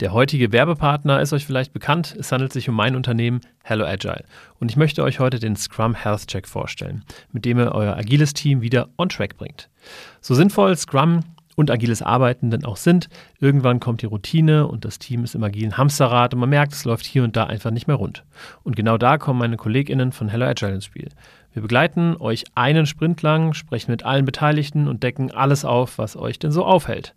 Der heutige Werbepartner ist euch vielleicht bekannt. Es handelt sich um mein Unternehmen Hello Agile. Und ich möchte euch heute den Scrum Health Check vorstellen, mit dem ihr euer agiles Team wieder on track bringt. So sinnvoll Scrum und agiles Arbeiten denn auch sind, irgendwann kommt die Routine und das Team ist im agilen Hamsterrad und man merkt, es läuft hier und da einfach nicht mehr rund. Und genau da kommen meine KollegInnen von Hello Agile ins Spiel. Wir begleiten euch einen Sprint lang, sprechen mit allen Beteiligten und decken alles auf, was euch denn so aufhält.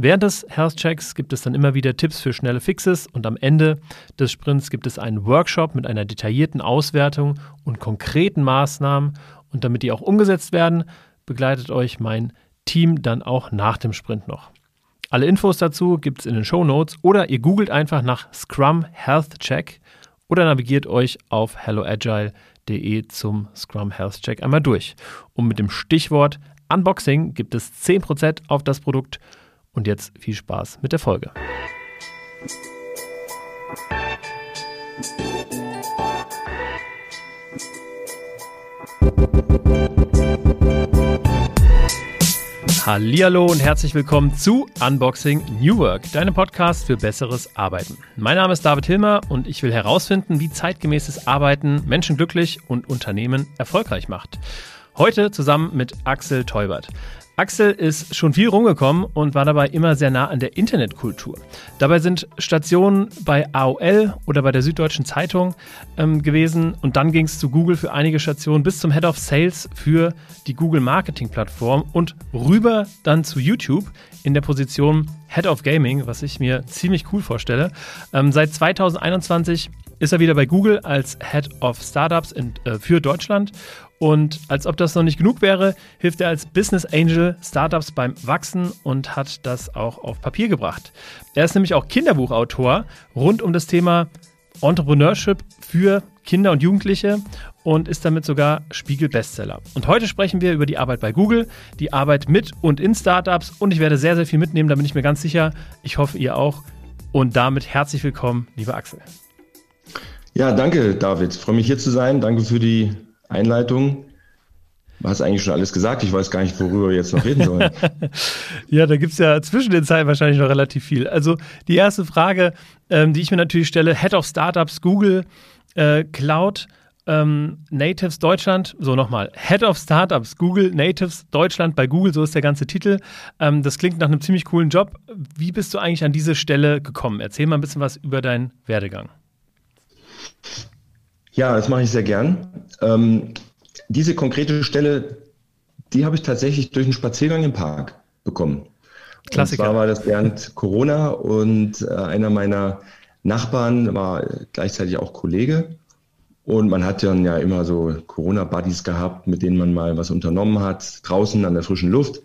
Während des Health Checks gibt es dann immer wieder Tipps für schnelle Fixes und am Ende des Sprints gibt es einen Workshop mit einer detaillierten Auswertung und konkreten Maßnahmen und damit die auch umgesetzt werden, begleitet euch mein Team dann auch nach dem Sprint noch. Alle Infos dazu gibt es in den Show Notes oder ihr googelt einfach nach Scrum Health Check oder navigiert euch auf helloagile.de zum Scrum Health Check einmal durch. Und mit dem Stichwort Unboxing gibt es 10% auf das Produkt und jetzt viel Spaß mit der Folge. Hallo und herzlich willkommen zu Unboxing New Work, deinem Podcast für besseres Arbeiten. Mein Name ist David Hilmer und ich will herausfinden, wie zeitgemäßes Arbeiten Menschen glücklich und Unternehmen erfolgreich macht. Heute zusammen mit Axel Teubert. Axel ist schon viel rumgekommen und war dabei immer sehr nah an der Internetkultur. Dabei sind Stationen bei AOL oder bei der Süddeutschen Zeitung ähm, gewesen und dann ging es zu Google für einige Stationen bis zum Head of Sales für die Google Marketing Plattform und rüber dann zu YouTube in der Position Head of Gaming, was ich mir ziemlich cool vorstelle. Ähm, seit 2021 ist er wieder bei Google als Head of Startups in, äh, für Deutschland und als ob das noch nicht genug wäre, hilft er als Business Angel Startups beim Wachsen und hat das auch auf Papier gebracht. Er ist nämlich auch Kinderbuchautor rund um das Thema Entrepreneurship für Kinder und Jugendliche und ist damit sogar Spiegel-Bestseller. Und heute sprechen wir über die Arbeit bei Google, die Arbeit mit und in Startups und ich werde sehr, sehr viel mitnehmen, da bin ich mir ganz sicher. Ich hoffe, ihr auch. Und damit herzlich willkommen, lieber Axel. Ja, danke, David. Freue mich hier zu sein. Danke für die Einleitung. Du hast eigentlich schon alles gesagt. Ich weiß gar nicht, worüber wir jetzt noch reden sollen. ja, da gibt es ja zwischen den Zeilen wahrscheinlich noch relativ viel. Also die erste Frage, ähm, die ich mir natürlich stelle, Head of Startups, Google, äh, Cloud, ähm, Natives Deutschland, so nochmal, Head of Startups, Google Natives Deutschland bei Google, so ist der ganze Titel. Ähm, das klingt nach einem ziemlich coolen Job. Wie bist du eigentlich an diese Stelle gekommen? Erzähl mal ein bisschen was über deinen Werdegang. Ja, das mache ich sehr gern. Ähm, diese konkrete Stelle, die habe ich tatsächlich durch einen Spaziergang im Park bekommen. Klassiker. Und zwar war das während Corona und äh, einer meiner Nachbarn war gleichzeitig auch Kollege. Und man hat dann ja immer so Corona-Buddies gehabt, mit denen man mal was unternommen hat, draußen an der frischen Luft.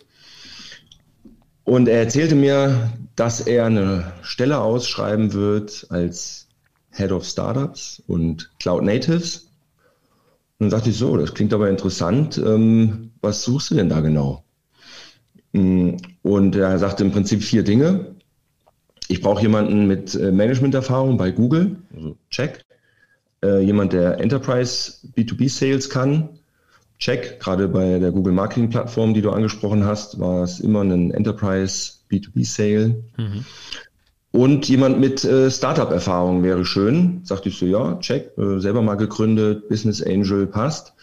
Und er erzählte mir, dass er eine Stelle ausschreiben wird als Head of Startups und Cloud Natives. Und dann dachte ich so, das klingt aber interessant. Ähm, was suchst du denn da genau? Mm, und er sagte im Prinzip vier Dinge. Ich brauche jemanden mit äh, Managementerfahrung bei Google, also check. Äh, jemand, der Enterprise B2B Sales kann, check. Gerade bei der Google Marketing Plattform, die du angesprochen hast, war es immer ein Enterprise B2B Sale. Mhm. Und jemand mit äh, Startup-Erfahrung wäre schön. Sagte ich so, ja, check, äh, selber mal gegründet, Business Angel passt.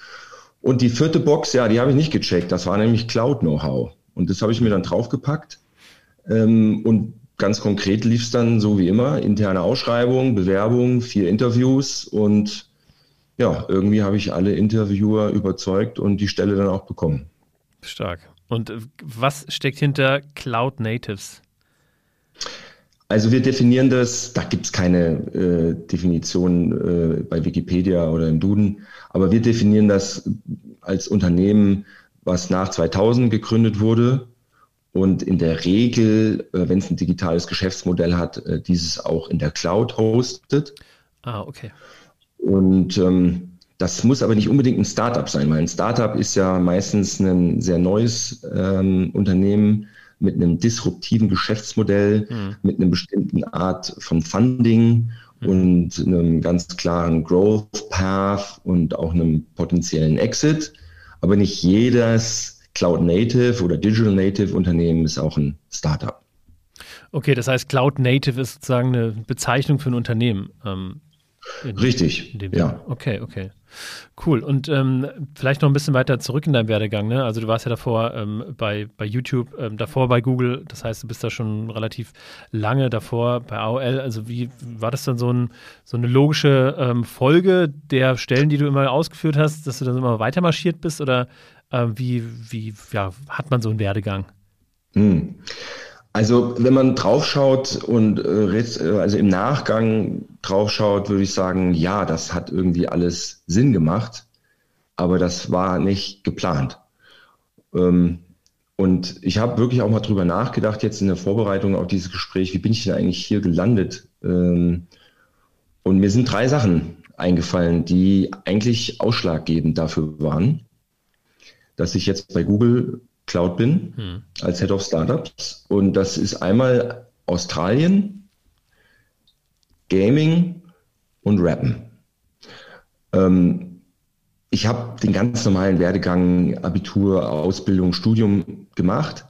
Und die vierte Box, ja, die habe ich nicht gecheckt. Das war nämlich Cloud-Know-how. Und das habe ich mir dann draufgepackt. Ähm, und ganz konkret lief es dann so wie immer, interne Ausschreibung, Bewerbung, vier Interviews und ja, irgendwie habe ich alle Interviewer überzeugt und die Stelle dann auch bekommen. Stark. Und äh, was steckt hinter Cloud Natives? Also wir definieren das, da gibt es keine äh, Definition äh, bei Wikipedia oder im Duden, aber wir definieren das als Unternehmen, was nach 2000 gegründet wurde und in der Regel, äh, wenn es ein digitales Geschäftsmodell hat, äh, dieses auch in der Cloud hostet. Ah, okay. Und ähm, das muss aber nicht unbedingt ein Startup sein, weil ein Startup ist ja meistens ein sehr neues ähm, Unternehmen, mit einem disruptiven Geschäftsmodell, mhm. mit einer bestimmten Art von Funding mhm. und einem ganz klaren Growth Path und auch einem potenziellen Exit. Aber nicht jedes Cloud Native oder Digital Native Unternehmen ist auch ein Startup. Okay, das heißt, Cloud Native ist sozusagen eine Bezeichnung für ein Unternehmen. Ähm, Richtig, ja. Okay, okay. Cool. Und ähm, vielleicht noch ein bisschen weiter zurück in deinem Werdegang. Ne? Also du warst ja davor ähm, bei, bei YouTube, ähm, davor bei Google. Das heißt, du bist da schon relativ lange davor bei AOL. Also wie war das dann so, ein, so eine logische ähm, Folge der Stellen, die du immer ausgeführt hast, dass du dann immer weiter marschiert bist? Oder äh, wie, wie ja, hat man so einen Werdegang? Hm. Also wenn man draufschaut und äh, äh, also im Nachgang draufschaut, würde ich sagen, ja, das hat irgendwie alles Sinn gemacht, aber das war nicht geplant. Ähm, und ich habe wirklich auch mal drüber nachgedacht, jetzt in der Vorbereitung auf dieses Gespräch, wie bin ich denn eigentlich hier gelandet? Ähm, und mir sind drei Sachen eingefallen, die eigentlich ausschlaggebend dafür waren, dass ich jetzt bei Google Cloud bin hm. als Head of Startups. Und das ist einmal Australien, Gaming und Rappen. Ähm, ich habe den ganz normalen Werdegang, Abitur, Ausbildung, Studium gemacht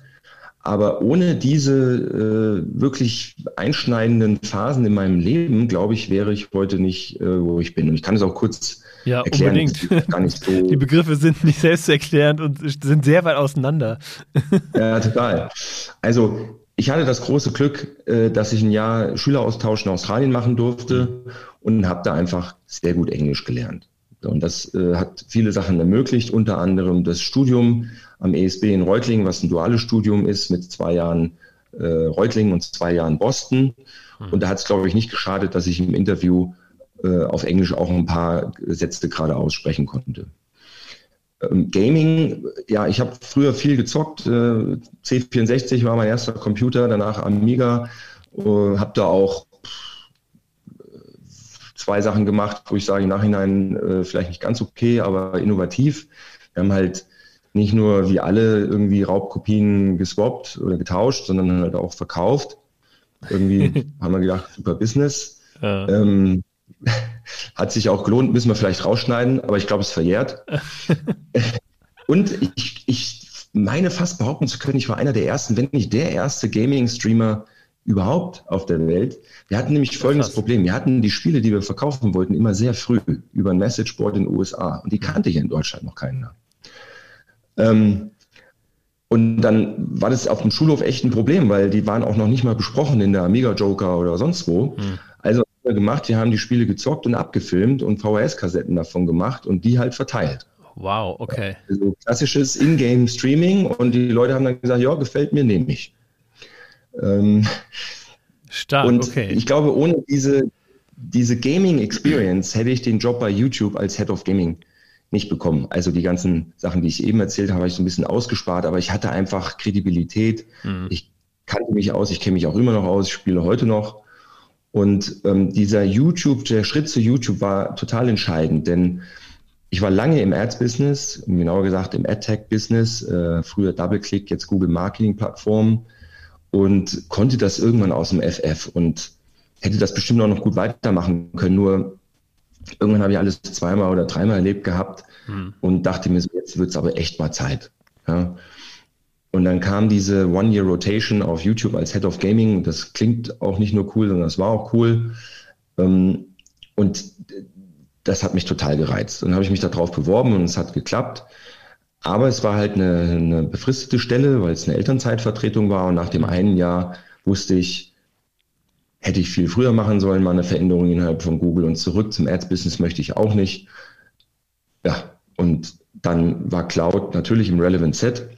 aber ohne diese äh, wirklich einschneidenden Phasen in meinem Leben, glaube ich, wäre ich heute nicht, äh, wo ich bin. Und ich kann es auch kurz ja, erklären. Unbedingt. So Die Begriffe sind nicht selbsterklärend und sind sehr weit auseinander. ja, total. Also ich hatte das große Glück, äh, dass ich ein Jahr Schüleraustausch in Australien machen durfte und habe da einfach sehr gut Englisch gelernt. Und das äh, hat viele Sachen ermöglicht, unter anderem das Studium am ESB in Reutlingen, was ein duales Studium ist, mit zwei Jahren äh, Reutlingen und zwei Jahren Boston. Mhm. Und da hat es, glaube ich, nicht geschadet, dass ich im Interview äh, auf Englisch auch ein paar Sätze gerade aussprechen konnte. Ähm, Gaming, ja, ich habe früher viel gezockt. Äh, C64 war mein erster Computer, danach Amiga. Äh, habe da auch zwei Sachen gemacht, wo ich sage im Nachhinein äh, vielleicht nicht ganz okay, aber innovativ. Wir haben halt nicht nur wie alle irgendwie Raubkopien geswappt oder getauscht, sondern halt auch verkauft. Irgendwie haben wir gedacht, super Business. Ja. Ähm, hat sich auch gelohnt, müssen wir vielleicht rausschneiden, aber ich glaube, es ist verjährt. Und ich, ich meine fast behaupten zu können, ich war einer der ersten, wenn nicht der erste Gaming-Streamer überhaupt auf der Welt. Wir hatten nämlich folgendes Krass. Problem. Wir hatten die Spiele, die wir verkaufen wollten, immer sehr früh über ein Messageboard in den USA. Und die kannte hier in Deutschland noch keiner. Ähm, und dann war das auf dem Schulhof echt ein Problem, weil die waren auch noch nicht mal besprochen in der Amiga Joker oder sonst wo. Mhm. Wir gemacht, wir haben die Spiele gezockt und abgefilmt und VHS-Kassetten davon gemacht und die halt verteilt. Wow, okay. Also klassisches Ingame-Streaming und die Leute haben dann gesagt, ja, gefällt mir, nehme ich. Ähm, Stark, und okay. Ich glaube, ohne diese, diese Gaming-Experience hätte ich den Job bei YouTube als Head of Gaming nicht bekommen. Also die ganzen Sachen, die ich eben erzählt habe, habe ich so ein bisschen ausgespart, aber ich hatte einfach Kredibilität. Mhm. Ich kannte mich aus, ich kenne mich auch immer noch aus, ich spiele heute noch. Und ähm, dieser YouTube, der Schritt zu YouTube war total entscheidend, denn ich war lange im Ads-Business, genauer gesagt im AdTech-Business, äh, früher DoubleClick, jetzt Google Marketing-Plattform und konnte das irgendwann aus dem FF und hätte das bestimmt auch noch gut weitermachen können. Nur irgendwann habe ich alles zweimal oder dreimal erlebt gehabt hm. und dachte mir, so, jetzt wird es aber echt mal Zeit. Ja. Und dann kam diese One-Year-Rotation auf YouTube als Head of Gaming. Das klingt auch nicht nur cool, sondern das war auch cool. Ähm, und das hat mich total gereizt. Und dann habe ich mich darauf beworben und es hat geklappt. Aber es war halt eine, eine befristete Stelle, weil es eine Elternzeitvertretung war. Und nach dem einen Jahr wusste ich, Hätte ich viel früher machen sollen, mal eine Veränderung innerhalb von Google und zurück zum Ads-Business möchte ich auch nicht. Ja, und dann war Cloud natürlich im Relevant Set.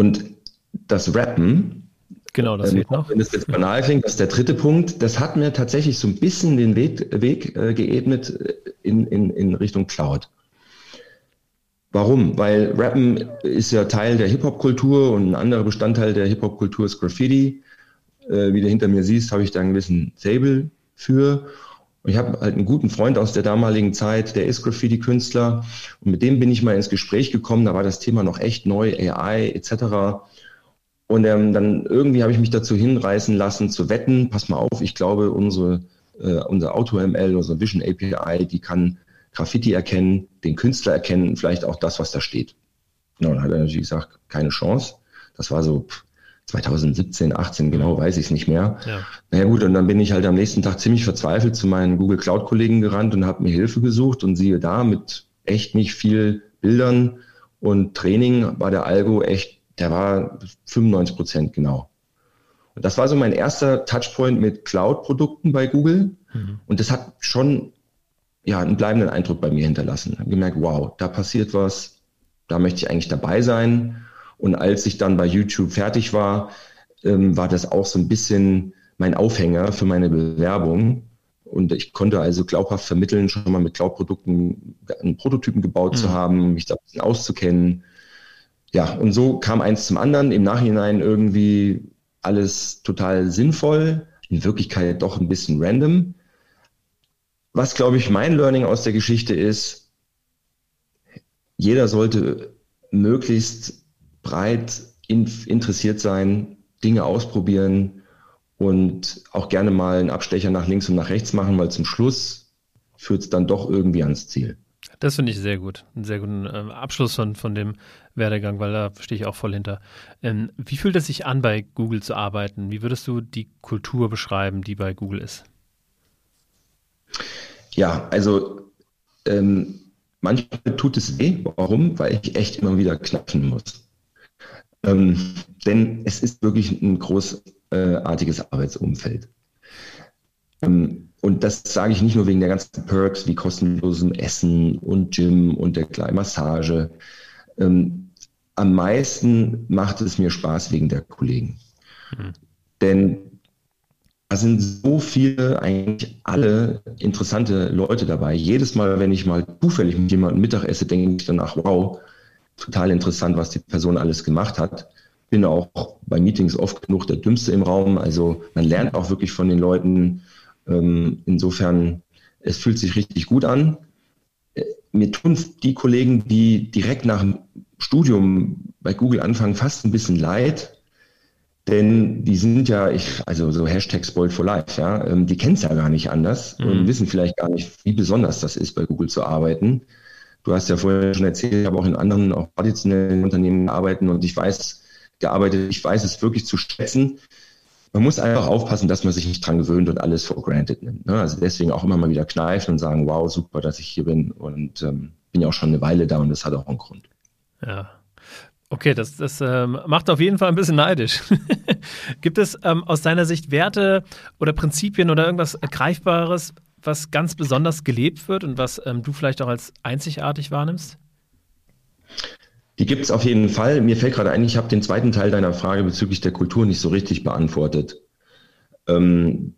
Und das Rappen, genau, das ähm, noch. Wenn es jetzt banal klingt, das ist der dritte Punkt, das hat mir tatsächlich so ein bisschen den Weg, Weg äh, geebnet in, in, in Richtung Cloud. Warum? Weil Rappen ist ja Teil der Hip-Hop-Kultur und ein anderer Bestandteil der Hip-Hop-Kultur ist Graffiti äh, wie du hinter mir siehst, habe ich da einen gewissen Sable für. Und ich habe halt einen guten Freund aus der damaligen Zeit, der ist Graffiti-Künstler. Und mit dem bin ich mal ins Gespräch gekommen. Da war das Thema noch echt neu, AI etc. Und ähm, dann irgendwie habe ich mich dazu hinreißen lassen zu wetten. Pass mal auf, ich glaube, unsere, äh, unser AutoML, unsere Vision API, die kann Graffiti erkennen, den Künstler erkennen, vielleicht auch das, was da steht. Genau, dann hat er natürlich gesagt, keine Chance. Das war so 2017, 18, genau weiß ich es nicht mehr. Ja. Naja gut, und dann bin ich halt am nächsten Tag ziemlich verzweifelt zu meinen Google Cloud-Kollegen gerannt und habe mir Hilfe gesucht und siehe da, mit echt nicht viel Bildern und Training war der Algo echt, der war 95 Prozent genau. Und das war so mein erster Touchpoint mit Cloud-Produkten bei Google. Mhm. Und das hat schon ja, einen bleibenden Eindruck bei mir hinterlassen. Ich habe gemerkt, wow, da passiert was, da möchte ich eigentlich dabei sein. Und als ich dann bei YouTube fertig war, ähm, war das auch so ein bisschen mein Aufhänger für meine Bewerbung. Und ich konnte also glaubhaft vermitteln, schon mal mit Cloud-Produkten einen Prototypen gebaut mhm. zu haben, mich da ein bisschen auszukennen. Ja, und so kam eins zum anderen. Im Nachhinein irgendwie alles total sinnvoll, in Wirklichkeit doch ein bisschen random. Was, glaube ich, mein Learning aus der Geschichte ist, jeder sollte möglichst breit in, interessiert sein, Dinge ausprobieren und auch gerne mal einen Abstecher nach links und nach rechts machen, weil zum Schluss führt es dann doch irgendwie ans Ziel. Das finde ich sehr gut. Einen sehr guten äh, Abschluss von, von dem Werdegang, weil da stehe ich auch voll hinter. Ähm, wie fühlt es sich an, bei Google zu arbeiten? Wie würdest du die Kultur beschreiben, die bei Google ist? Ja, also ähm, manchmal tut es weh. Warum? Weil ich echt immer wieder knapsen muss. Ähm, denn es ist wirklich ein großartiges Arbeitsumfeld. Ähm, und das sage ich nicht nur wegen der ganzen Perks wie kostenlosem Essen und Gym und der kleinen Massage. Ähm, am meisten macht es mir Spaß wegen der Kollegen. Mhm. Denn da sind so viele, eigentlich alle interessante Leute dabei. Jedes Mal, wenn ich mal zufällig mit jemandem Mittag esse, denke ich danach, wow, total interessant, was die Person alles gemacht hat. Bin auch bei Meetings oft genug der Dümmste im Raum. Also man lernt auch wirklich von den Leuten. Ähm, insofern, es fühlt sich richtig gut an. Äh, mir tun die Kollegen, die direkt nach dem Studium bei Google anfangen, fast ein bisschen leid, denn die sind ja, ich, also so Hashtag Spoiled for Life, ja, ähm, die kennen es ja gar nicht anders mhm. und wissen vielleicht gar nicht, wie besonders das ist, bei Google zu arbeiten. Du hast ja vorher schon erzählt, ich habe auch in anderen, auch traditionellen Unternehmen gearbeitet und ich weiß, gearbeitet, ich weiß es wirklich zu schätzen. Man muss einfach aufpassen, dass man sich nicht dran gewöhnt und alles for granted nimmt. Ne? Also deswegen auch immer mal wieder kneifen und sagen, wow, super, dass ich hier bin und ähm, bin ja auch schon eine Weile da und das hat auch einen Grund. Ja. Okay, das, das ähm, macht auf jeden Fall ein bisschen neidisch. Gibt es ähm, aus deiner Sicht Werte oder Prinzipien oder irgendwas Greifbares, was ganz besonders gelebt wird und was ähm, du vielleicht auch als einzigartig wahrnimmst? Die gibt es auf jeden Fall. Mir fällt gerade ein, ich habe den zweiten Teil deiner Frage bezüglich der Kultur nicht so richtig beantwortet. Ähm,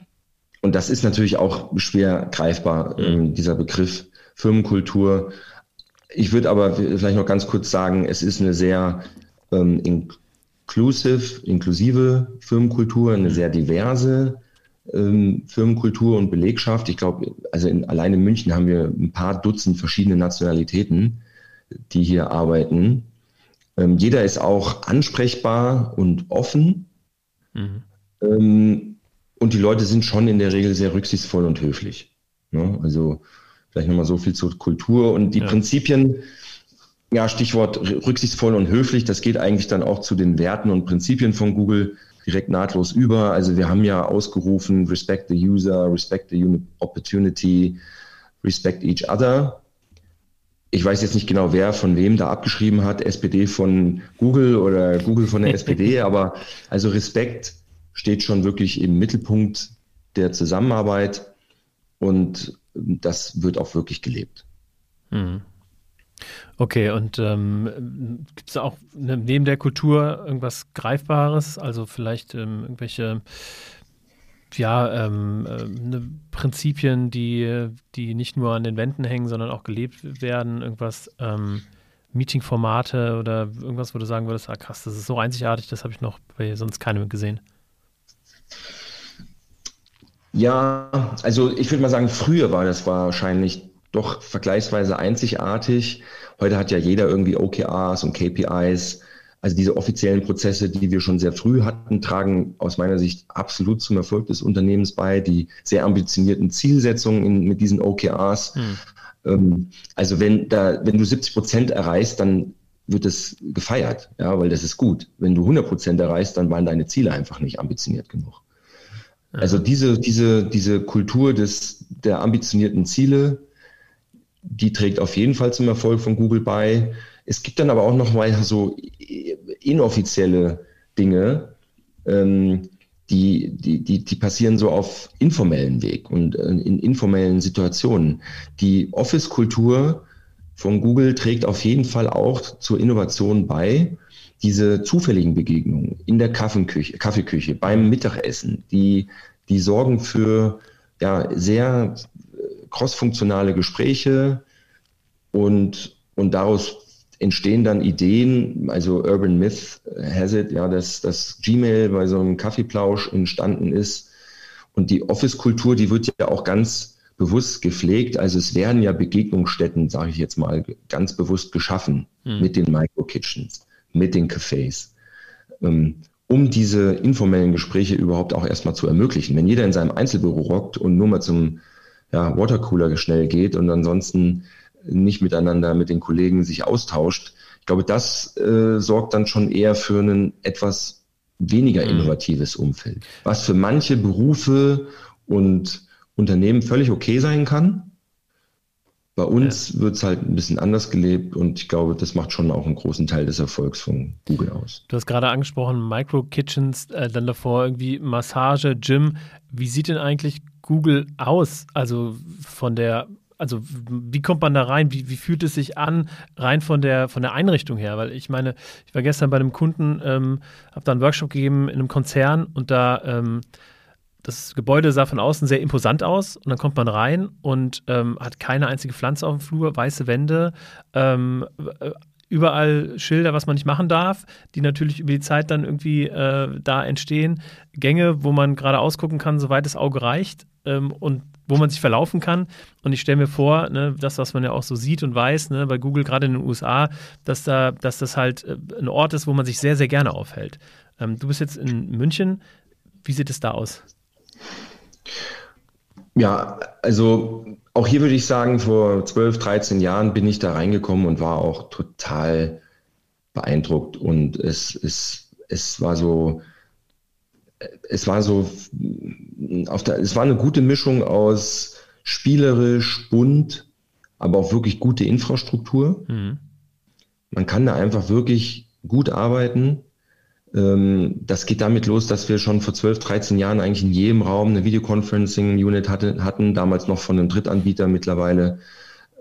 und das ist natürlich auch schwer greifbar, mhm. ähm, dieser Begriff Firmenkultur. Ich würde aber vielleicht noch ganz kurz sagen, es ist eine sehr ähm, inclusive, inklusive Firmenkultur, eine mhm. sehr diverse ähm, Firmenkultur und Belegschaft. Ich glaube, also in, allein in München haben wir ein paar Dutzend verschiedene Nationalitäten, die hier arbeiten. Ähm, jeder ist auch ansprechbar und offen. Mhm. Ähm, und die Leute sind schon in der Regel sehr rücksichtsvoll und höflich. Ne? Also vielleicht nochmal so viel zur Kultur und die ja. Prinzipien. Ja, Stichwort rücksichtsvoll und höflich, das geht eigentlich dann auch zu den Werten und Prinzipien von Google direkt nahtlos über. Also wir haben ja ausgerufen, respect the user, respect the opportunity, respect each other. Ich weiß jetzt nicht genau, wer von wem da abgeschrieben hat, SPD von Google oder Google von der SPD, aber also Respekt steht schon wirklich im Mittelpunkt der Zusammenarbeit und das wird auch wirklich gelebt. Mhm. Okay, und ähm, gibt es auch ne, neben der Kultur irgendwas Greifbares? Also vielleicht ähm, irgendwelche ja, ähm, äh, ne Prinzipien, die, die nicht nur an den Wänden hängen, sondern auch gelebt werden, irgendwas, ähm, Meeting-Formate oder irgendwas, wo du sagen würdest, ah krass, das ist so einzigartig, das habe ich noch bei sonst keinem gesehen. Ja, also ich würde mal sagen, früher war das wahrscheinlich doch vergleichsweise einzigartig. Heute hat ja jeder irgendwie OKRs und KPIs. Also diese offiziellen Prozesse, die wir schon sehr früh hatten, tragen aus meiner Sicht absolut zum Erfolg des Unternehmens bei. Die sehr ambitionierten Zielsetzungen in, mit diesen OKRs. Hm. Ähm, also wenn da, wenn du 70 Prozent erreichst, dann wird es gefeiert, ja, weil das ist gut. Wenn du 100 Prozent erreichst, dann waren deine Ziele einfach nicht ambitioniert genug. Also diese, diese, diese Kultur des, der ambitionierten Ziele, die trägt auf jeden Fall zum Erfolg von Google bei. Es gibt dann aber auch noch mal so inoffizielle Dinge, ähm, die, die, die, die passieren so auf informellen Weg und äh, in informellen Situationen. Die Office-Kultur von Google trägt auf jeden Fall auch zur Innovation bei. Diese zufälligen Begegnungen in der Kaffeeküche, Kaffeeküche beim Mittagessen, die, die sorgen für ja, sehr crossfunktionale Gespräche und, und daraus entstehen dann Ideen, also Urban Myth has it, ja, dass, dass Gmail bei so einem Kaffeeplausch entstanden ist. Und die Office-Kultur, die wird ja auch ganz bewusst gepflegt. Also es werden ja Begegnungsstätten, sage ich jetzt mal, ganz bewusst geschaffen hm. mit den Micro-Kitchens, mit den Cafés, ähm, um diese informellen Gespräche überhaupt auch erstmal zu ermöglichen. Wenn jeder in seinem Einzelbüro rockt und nur mal zum ja, Watercooler schnell geht und ansonsten nicht miteinander mit den Kollegen sich austauscht. Ich glaube, das äh, sorgt dann schon eher für ein etwas weniger mhm. innovatives Umfeld, was für manche Berufe und Unternehmen völlig okay sein kann. Bei uns ja. wird es halt ein bisschen anders gelebt und ich glaube, das macht schon auch einen großen Teil des Erfolgs von Google aus. Du hast gerade angesprochen, Micro-Kitchens, äh, dann davor irgendwie Massage, Gym. Wie sieht denn eigentlich Google aus? Also von der also wie kommt man da rein? Wie, wie fühlt es sich an, rein von der, von der Einrichtung her? Weil ich meine, ich war gestern bei einem Kunden, ähm, habe da einen Workshop gegeben in einem Konzern und da ähm, das Gebäude sah von außen sehr imposant aus und dann kommt man rein und ähm, hat keine einzige Pflanze auf dem Flur, weiße Wände, ähm, äh, überall Schilder, was man nicht machen darf, die natürlich über die Zeit dann irgendwie äh, da entstehen. Gänge, wo man gerade ausgucken kann, soweit das Auge reicht ähm, und wo man sich verlaufen kann. Und ich stelle mir vor, ne, das, was man ja auch so sieht und weiß, ne, bei Google gerade in den USA, dass, da, dass das halt äh, ein Ort ist, wo man sich sehr, sehr gerne aufhält. Ähm, du bist jetzt in München. Wie sieht es da aus? Ja, also auch hier würde ich sagen, vor 12, 13 Jahren bin ich da reingekommen und war auch total beeindruckt. Und es, es, es war so, es war so, auf der, es war eine gute Mischung aus spielerisch, bunt, aber auch wirklich gute Infrastruktur. Mhm. Man kann da einfach wirklich gut arbeiten. Ähm, das geht damit los, dass wir schon vor 12, 13 Jahren eigentlich in jedem Raum eine Videoconferencing-Unit hatte, hatten, damals noch von einem Drittanbieter, mittlerweile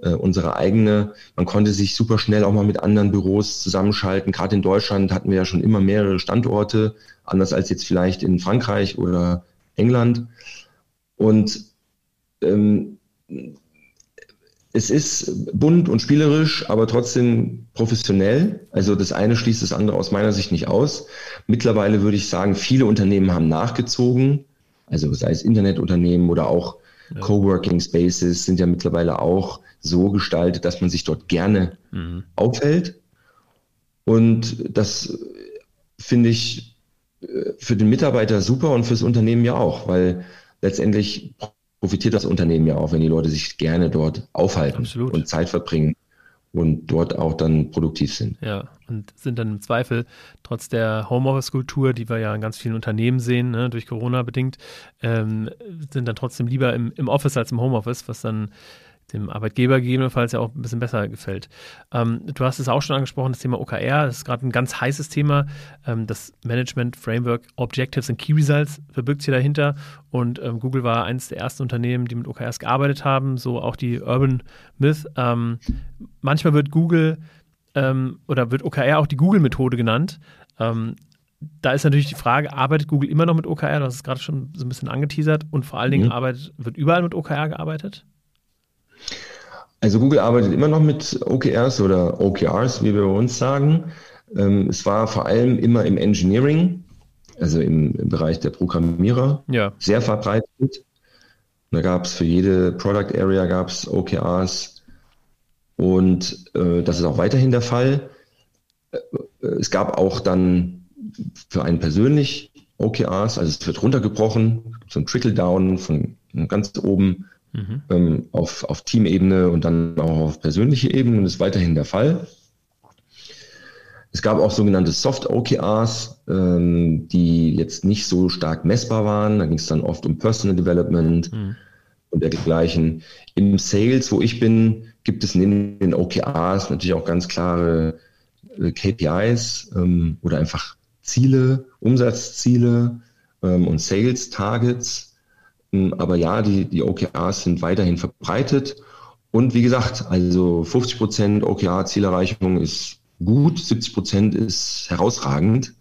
äh, unsere eigene. Man konnte sich super schnell auch mal mit anderen Büros zusammenschalten. Gerade in Deutschland hatten wir ja schon immer mehrere Standorte, anders als jetzt vielleicht in Frankreich oder England. Und ähm, es ist bunt und spielerisch, aber trotzdem professionell. Also das eine schließt das andere aus meiner Sicht nicht aus. Mittlerweile würde ich sagen, viele Unternehmen haben nachgezogen. Also sei es Internetunternehmen oder auch ja. Coworking Spaces sind ja mittlerweile auch so gestaltet, dass man sich dort gerne mhm. aufhält. Und das finde ich äh, für den Mitarbeiter super und fürs Unternehmen ja auch, weil letztendlich profitiert das Unternehmen ja auch, wenn die Leute sich gerne dort aufhalten Absolut. und Zeit verbringen und dort auch dann produktiv sind. Ja, und sind dann im Zweifel trotz der Homeoffice-Kultur, die wir ja in ganz vielen Unternehmen sehen, ne, durch Corona bedingt, ähm, sind dann trotzdem lieber im, im Office als im Homeoffice, was dann dem Arbeitgeber gegebenenfalls ja auch ein bisschen besser gefällt. Ähm, du hast es auch schon angesprochen, das Thema OKR, das ist gerade ein ganz heißes Thema. Ähm, das Management Framework Objectives and Key Results verbirgt sich dahinter und ähm, Google war eines der ersten Unternehmen, die mit OKRs gearbeitet haben, so auch die Urban Myth. Ähm, manchmal wird Google ähm, oder wird OKR auch die Google-Methode genannt ähm, da ist natürlich die Frage, arbeitet Google immer noch mit OKR? Du hast es gerade schon so ein bisschen angeteasert. Und vor allen Dingen mhm. arbeitet, wird überall mit OKR gearbeitet? Also Google arbeitet immer noch mit OKRs oder OKRs, wie wir bei uns sagen. Ähm, es war vor allem immer im Engineering, also im, im Bereich der Programmierer, ja. sehr verbreitet. Da gab es für jede Product Area gab es OKRs und äh, das ist auch weiterhin der Fall. Äh, es gab auch dann für einen persönlich OKRs, also es wird runtergebrochen, so ein Trickle-Down von ganz oben mhm. ähm, auf, auf Teamebene und dann auch auf persönliche Ebene und ist weiterhin der Fall. Es gab auch sogenannte Soft OKRs, ähm, die jetzt nicht so stark messbar waren. Da ging es dann oft um Personal Development mhm. und dergleichen. Im Sales, wo ich bin, gibt es neben den OKRs natürlich auch ganz klare äh, KPIs ähm, oder einfach Ziele, Umsatzziele ähm, und Sales Targets. Aber ja, die, die OKRs sind weiterhin verbreitet. Und wie gesagt, also 50 Prozent OKR-Zielerreichung ist gut, 70 Prozent ist herausragend.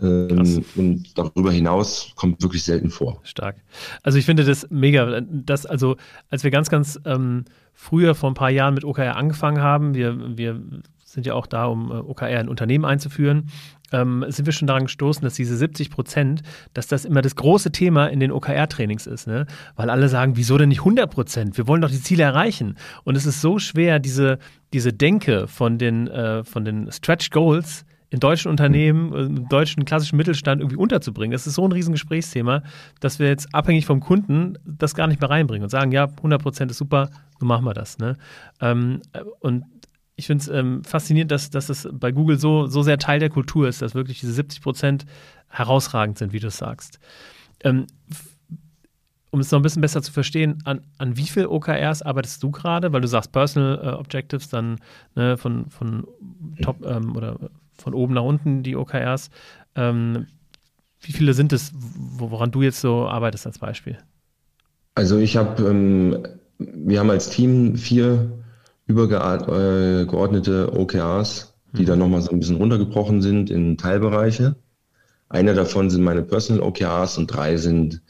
Ähm, und darüber hinaus kommt wirklich selten vor. Stark. Also ich finde das mega. Das, also als wir ganz, ganz ähm, früher vor ein paar Jahren mit OKR angefangen haben, wir, wir sind ja auch da, um äh, OKR in Unternehmen einzuführen, ähm, sind wir schon daran gestoßen, dass diese 70 Prozent, dass das immer das große Thema in den OKR-Trainings ist, ne? Weil alle sagen, wieso denn nicht 100 Prozent? Wir wollen doch die Ziele erreichen. Und es ist so schwer, diese, diese Denke von den, äh, von den Stretch Goals in deutschen Unternehmen, im deutschen klassischen Mittelstand irgendwie unterzubringen. Das ist so ein Riesengesprächsthema, dass wir jetzt abhängig vom Kunden das gar nicht mehr reinbringen und sagen, ja, 100 Prozent ist super, so machen wir das. Ne? Ähm, und ich finde es ähm, faszinierend, dass, dass es bei Google so, so sehr Teil der Kultur ist, dass wirklich diese 70 Prozent herausragend sind, wie du es sagst. Ähm, um es noch ein bisschen besser zu verstehen, an, an wie viel OKRs arbeitest du gerade? Weil du sagst Personal äh, Objectives, dann ne, von, von Top ähm, oder von oben nach unten die OKRs. Ähm, wie viele sind es, woran du jetzt so arbeitest als Beispiel? Also ich habe, ähm, wir haben als Team vier übergeordnete äh, OKRs, die mhm. dann nochmal so ein bisschen runtergebrochen sind in Teilbereiche. Eine davon sind meine Personal OKRs und drei sind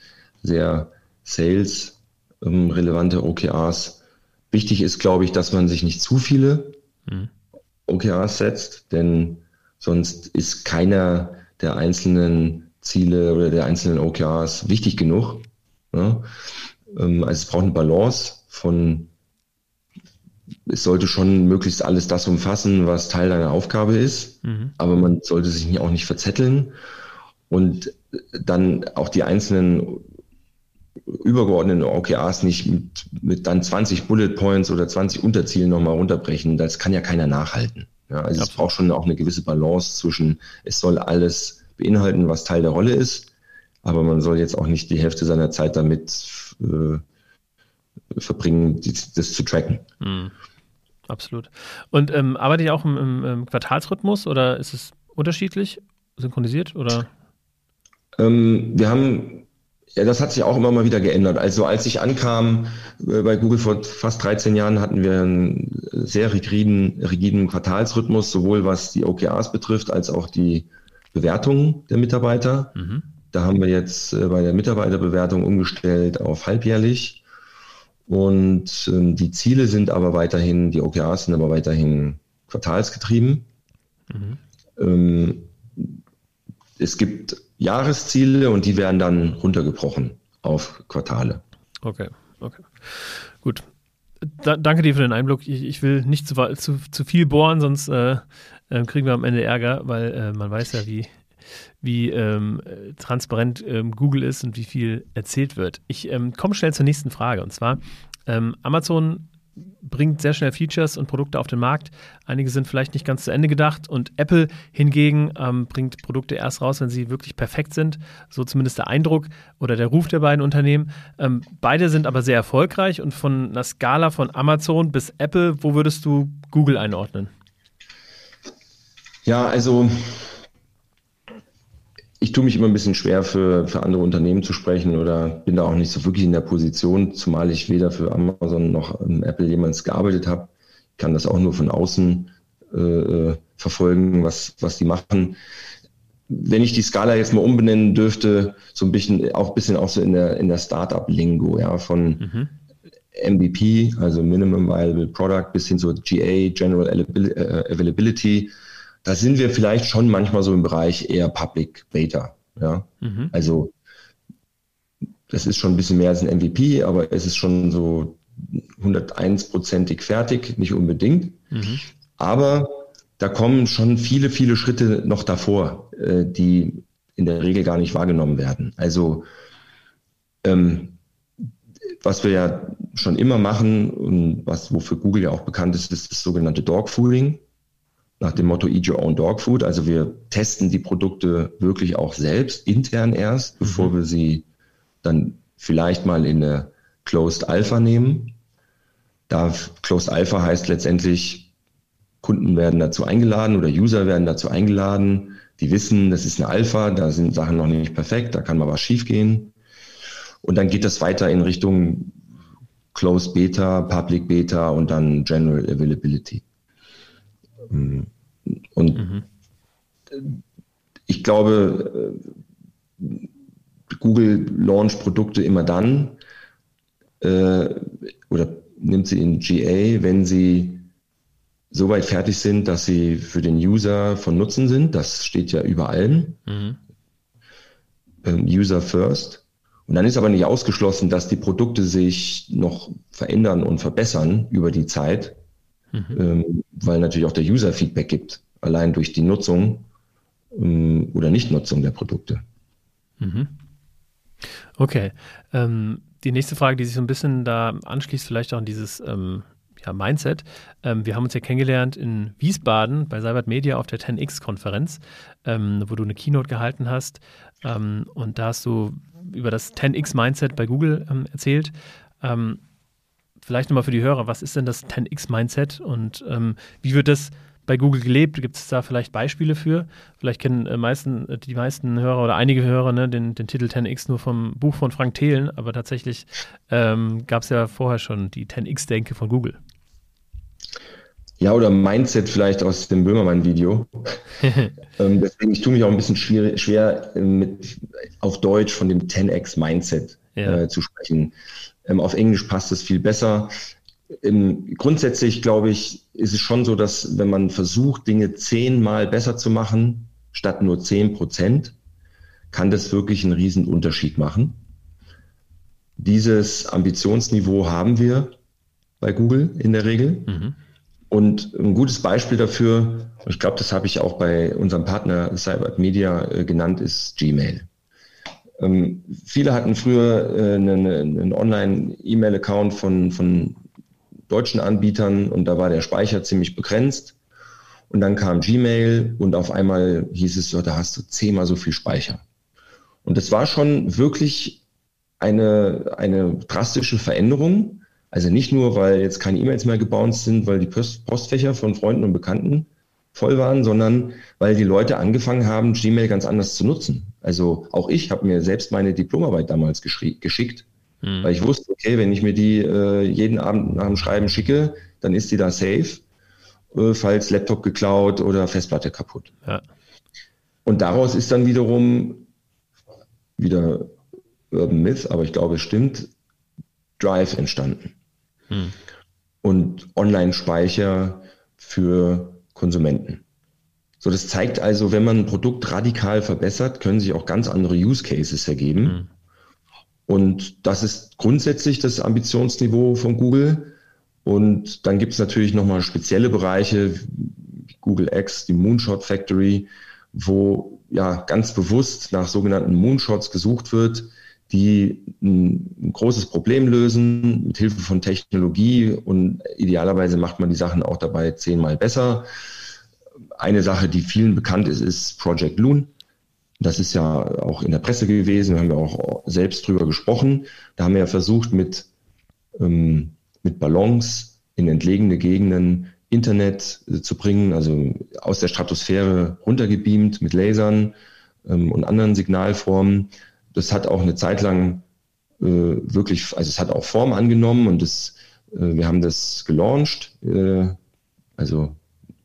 sehr Sales-relevante ähm, OKRs. Wichtig ist, glaube ich, dass man sich nicht zu viele mhm. OKRs setzt, denn sonst ist keiner der einzelnen Ziele oder der einzelnen OKRs wichtig genug. Ja? Ähm, also es braucht eine Balance von es sollte schon möglichst alles das umfassen, was Teil deiner Aufgabe ist, mhm. aber man sollte sich auch nicht verzetteln und dann auch die einzelnen übergeordneten OKRs nicht mit, mit dann 20 Bullet Points oder 20 Unterzielen nochmal runterbrechen. Das kann ja keiner nachhalten. Ja, also Absolut. es braucht schon auch eine gewisse Balance zwischen, es soll alles beinhalten, was Teil der Rolle ist, aber man soll jetzt auch nicht die Hälfte seiner Zeit damit äh, verbringen, das zu tracken. Mhm. Absolut. Und ähm, arbeitet ihr auch im, im, im, Quartalsrhythmus oder ist es unterschiedlich, synchronisiert oder? Ähm, wir haben, ja, das hat sich auch immer mal wieder geändert. Also als ich ankam äh, bei Google vor fast 13 Jahren hatten wir einen sehr rigiden, rigiden Quartalsrhythmus, sowohl was die OKRs betrifft, als auch die Bewertungen der Mitarbeiter. Mhm. Da haben wir jetzt äh, bei der Mitarbeiterbewertung umgestellt auf halbjährlich. Und ähm, die Ziele sind aber weiterhin, die OKRs sind aber weiterhin quartalsgetrieben. Mhm. Ähm, es gibt Jahresziele und die werden dann runtergebrochen auf Quartale. Okay, okay. Gut. Da, danke dir für den Einblick. Ich, ich will nicht zu, zu, zu, viel bohren, sonst äh, äh, kriegen wir am Ende Ärger, weil äh, man weiß ja, wie, wie ähm, transparent ähm, Google ist und wie viel erzählt wird. Ich ähm, komme schnell zur nächsten Frage. Und zwar, ähm, Amazon bringt sehr schnell Features und Produkte auf den Markt. Einige sind vielleicht nicht ganz zu Ende gedacht und Apple hingegen ähm, bringt Produkte erst raus, wenn sie wirklich perfekt sind. So zumindest der Eindruck oder der Ruf der beiden Unternehmen. Ähm, beide sind aber sehr erfolgreich und von einer Skala von Amazon bis Apple, wo würdest du Google einordnen? Ja, also ich tue mich immer ein bisschen schwer für, für andere Unternehmen zu sprechen oder bin da auch nicht so wirklich in der Position, zumal ich weder für Amazon noch Apple jemals gearbeitet habe. Ich kann das auch nur von außen äh, äh, verfolgen, was, was die machen. Wenn ich die Skala jetzt mal umbenennen dürfte, so ein bisschen, auch ein bisschen auch so in der, in der Startup-Lingo, ja, von mhm. MVP, also Minimum Viable Product, bis hin zu GA, General Availability, da sind wir vielleicht schon manchmal so im Bereich eher Public Beta. Ja? Mhm. Also das ist schon ein bisschen mehr als ein MVP, aber es ist schon so 101-prozentig fertig, nicht unbedingt. Mhm. Aber da kommen schon viele, viele Schritte noch davor, äh, die in der Regel gar nicht wahrgenommen werden. Also ähm, was wir ja schon immer machen und was wofür Google ja auch bekannt ist, ist das sogenannte Dogfooding. Nach dem Motto Eat Your Own Dog Food. Also wir testen die Produkte wirklich auch selbst, intern erst, mhm. bevor wir sie dann vielleicht mal in eine Closed Alpha nehmen. Da Closed Alpha heißt letztendlich, Kunden werden dazu eingeladen oder User werden dazu eingeladen. Die wissen, das ist eine Alpha, da sind Sachen noch nicht perfekt, da kann mal was schiefgehen. Und dann geht das weiter in Richtung Closed Beta, Public Beta und dann General Availability. Und mhm. ich glaube, Google launcht Produkte immer dann äh, oder nimmt sie in GA, wenn sie so weit fertig sind, dass sie für den User von Nutzen sind. Das steht ja über allem. Mhm. Ähm, User first. Und dann ist aber nicht ausgeschlossen, dass die Produkte sich noch verändern und verbessern über die Zeit, mhm. ähm, weil natürlich auch der User Feedback gibt, allein durch die Nutzung ähm, oder Nichtnutzung der Produkte. Mhm. Okay. Ähm, die nächste Frage, die sich so ein bisschen da anschließt, vielleicht auch an dieses ähm, ja, Mindset. Ähm, wir haben uns ja kennengelernt in Wiesbaden bei Cybert Media auf der 10x-Konferenz, ähm, wo du eine Keynote gehalten hast. Ähm, und da hast du über das 10x-Mindset bei Google ähm, erzählt. Vielleicht nochmal für die Hörer, was ist denn das 10x-Mindset und ähm, wie wird das bei Google gelebt? Gibt es da vielleicht Beispiele für? Vielleicht kennen äh, meisten, äh, die meisten Hörer oder einige Hörer ne, den, den Titel 10x nur vom Buch von Frank Thelen, aber tatsächlich ähm, gab es ja vorher schon die 10x-Denke von Google. Ja, oder Mindset vielleicht aus dem Böhmermann-Video. ähm, deswegen, ich tue mich auch ein bisschen schwer, schwer mit, auf Deutsch von dem 10x Mindset ja. äh, zu sprechen. Ähm, auf Englisch passt es viel besser. Ähm, grundsätzlich glaube ich, ist es schon so, dass wenn man versucht, Dinge zehnmal besser zu machen, statt nur zehn Prozent, kann das wirklich einen riesen Unterschied machen. Dieses Ambitionsniveau haben wir bei Google in der Regel. Mhm. Und ein gutes Beispiel dafür, ich glaube, das habe ich auch bei unserem Partner Cyber Media äh, genannt, ist Gmail. Ähm, viele hatten früher äh, einen, einen Online-E-Mail-Account von, von deutschen Anbietern und da war der Speicher ziemlich begrenzt. Und dann kam Gmail und auf einmal hieß es, so, da hast du zehnmal so viel Speicher. Und das war schon wirklich eine, eine drastische Veränderung. Also nicht nur, weil jetzt keine E-Mails mehr gebounced sind, weil die Post Postfächer von Freunden und Bekannten voll waren, sondern weil die Leute angefangen haben, Gmail ganz anders zu nutzen. Also auch ich habe mir selbst meine Diplomarbeit damals geschickt Mhm. Weil ich wusste, okay, wenn ich mir die äh, jeden Abend nach dem Schreiben schicke, dann ist die da safe, äh, falls Laptop geklaut oder Festplatte kaputt. Ja. Und daraus ist dann wiederum wieder Urban Myth, aber ich glaube, es stimmt, Drive entstanden. Mhm. Und Online-Speicher für Konsumenten. So, das zeigt also, wenn man ein Produkt radikal verbessert, können sich auch ganz andere Use Cases ergeben. Mhm. Und das ist grundsätzlich das Ambitionsniveau von Google. Und dann gibt es natürlich nochmal spezielle Bereiche, Google X, die Moonshot Factory, wo ja ganz bewusst nach sogenannten Moonshots gesucht wird, die ein, großes Problem lösen mit Hilfe von Technologie und idealerweise macht man die Sachen auch dabei zehnmal besser. Eine Sache, die vielen bekannt ist, ist Project Loon. Das ist ja auch in der Presse gewesen, wir haben ja auch selbst drüber gesprochen. Da haben wir ja versucht, mit, ähm, mit Ballons in entlegene Gegenden Internet äh, zu bringen, also aus der Stratosphäre runtergebeamt mit Lasern ähm, und anderen Signalformen. Das hat auch eine Zeit lang äh, wirklich, also es hat auch Form angenommen und das, äh, wir haben das gelauncht, äh, also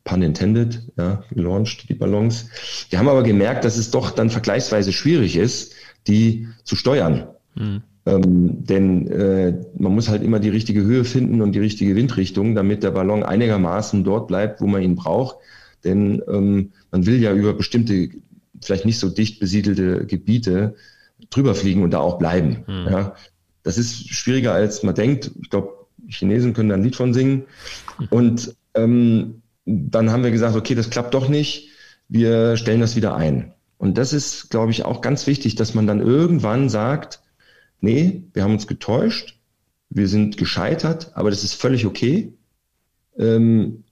pun intended, ja, gelauncht, die Ballons. Wir haben aber gemerkt, dass es doch dann vergleichsweise schwierig ist, die zu steuern. Mhm. Ähm, denn äh, man muss halt immer die richtige Höhe finden und die richtige Windrichtung, damit der Ballon einigermaßen dort bleibt, wo man ihn braucht. Denn ähm, man will ja über bestimmte, vielleicht nicht so dicht besiedelte Gebiete drüber fliegen und da auch bleiben. Mhm. Ja. Das ist schwieriger, als man denkt. Ich glaube, Chinesen können da ein Lied von singen. Und ähm, dann haben wir gesagt, okay, das klappt doch nicht, wir stellen das wieder ein. Und das ist, glaube ich, auch ganz wichtig, dass man dann irgendwann sagt, nee, wir haben uns getäuscht, wir sind gescheitert, aber das ist völlig okay. Ähm,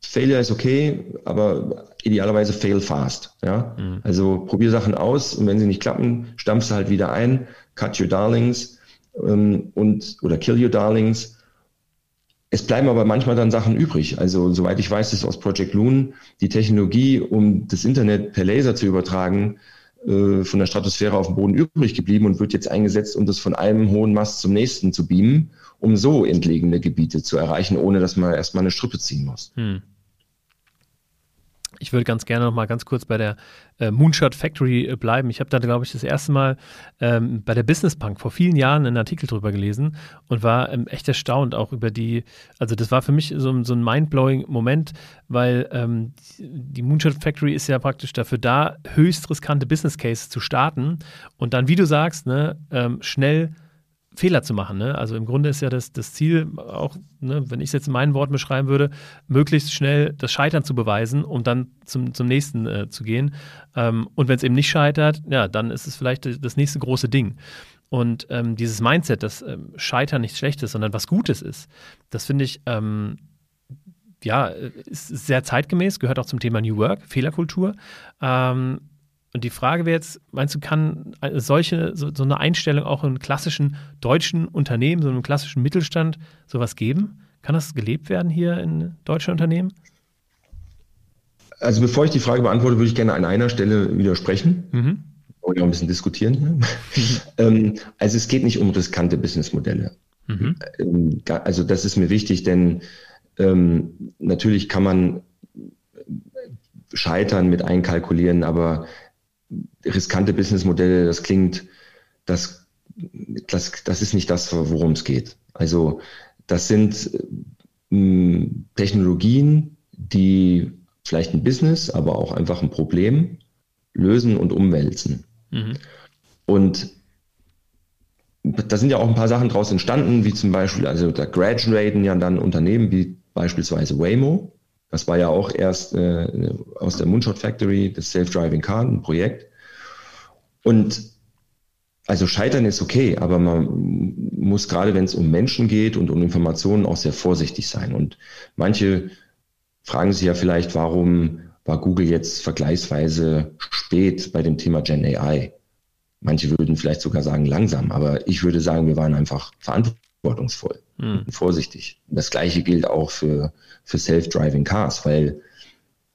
Failure ist okay, aber idealerweise fail fast. Ja? Mhm. Also probier Sachen aus und wenn sie nicht klappen, stampfst du halt wieder ein, cut your darlings ähm, und oder kill your darlings. Es bleiben aber manchmal dann Sachen übrig. Also soweit ich weiß, ist aus Project Loon die Technologie, um das Internet per Laser zu übertragen, äh, von der Stratosphäre auf den Boden übrig geblieben und wird jetzt eingesetzt, um das von einem hohen Mast zum nächsten zu beamen, um so entlegene Gebiete zu erreichen, ohne dass man erstmal eine Strippe ziehen muss. Hm. Ich würde ganz gerne noch mal ganz kurz bei der äh, Moonshot Factory äh, bleiben. Ich habe da, glaube ich, das erste Mal ähm, bei der Business Punk vor vielen Jahren einen Artikel drüber gelesen und war ähm, echt erstaunt auch über die, also das war für mich so, so ein mindblowing Moment, weil ähm, die Moonshot Factory ist ja praktisch dafür da, höchst riskante Business Cases zu starten und dann, wie du sagst, ne, ähm, schnell Fehler zu machen. Ne? Also im Grunde ist ja das, das Ziel, auch ne, wenn ich es jetzt in meinen Worten beschreiben würde, möglichst schnell das Scheitern zu beweisen, um dann zum, zum nächsten äh, zu gehen. Ähm, und wenn es eben nicht scheitert, ja, dann ist es vielleicht das nächste große Ding. Und ähm, dieses Mindset, dass ähm, Scheitern nichts Schlechtes, sondern was Gutes ist, das finde ich, ähm, ja, ist sehr zeitgemäß, gehört auch zum Thema New Work, Fehlerkultur. Ähm, und die Frage wäre jetzt, meinst du, kann solche, so, so, eine Einstellung auch in klassischen deutschen Unternehmen, so einem klassischen Mittelstand, sowas geben? Kann das gelebt werden hier in deutschen Unternehmen? Also bevor ich die Frage beantworte, würde ich gerne an einer Stelle widersprechen. Mhm. Oder auch ein bisschen diskutieren. Mhm. ähm, also es geht nicht um riskante Businessmodelle. Mhm. Ähm, also das ist mir wichtig, denn ähm, natürlich kann man Scheitern mit einkalkulieren, aber riskante Businessmodelle, das klingt, das, das, das ist nicht das, worum es geht. Also das sind äh, Technologien, die vielleicht ein Business, aber auch einfach ein Problem lösen und umwälzen. Mhm. Und da sind ja auch ein paar Sachen draus entstanden, wie zum Beispiel, also da graduaten ja dann Unternehmen wie beispielsweise Waymo, das war ja auch erst äh, aus der Moonshot Factory, das Self-Driving Car, ein Projekt. Und also scheitern ist okay, aber man muss gerade, wenn es um Menschen geht und um Informationen, auch sehr vorsichtig sein. Und manche fragen sich ja vielleicht, warum war Google jetzt vergleichsweise spät bei dem Thema Gen AI? Manche würden vielleicht sogar sagen langsam, aber ich würde sagen, wir waren einfach verantwortlich verantwortungsvoll mhm. und vorsichtig. Das gleiche gilt auch für, für Self-Driving Cars, weil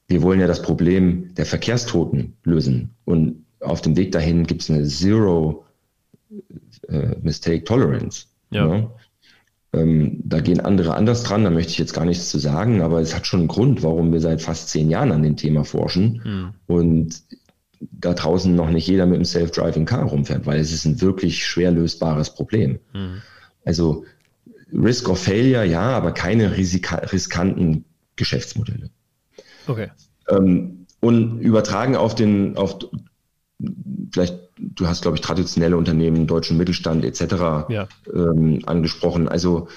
wir wollen ja das Problem der Verkehrstoten lösen. Und auf dem Weg dahin gibt es eine Zero äh, Mistake Tolerance. Ja. Ne? Ähm, da gehen andere anders dran, da möchte ich jetzt gar nichts zu sagen, aber es hat schon einen Grund, warum wir seit fast zehn Jahren an dem Thema forschen. Mhm. Und da draußen noch nicht jeder mit einem Self-Driving Car rumfährt, weil es ist ein wirklich schwer lösbares Problem. Mhm. Also Risk of Failure, ja, aber keine riskanten Geschäftsmodelle. Okay. Ähm, und übertragen auf den, auf vielleicht, du hast, glaube ich, traditionelle Unternehmen, deutschen Mittelstand etc. Ja. Ähm, angesprochen. Also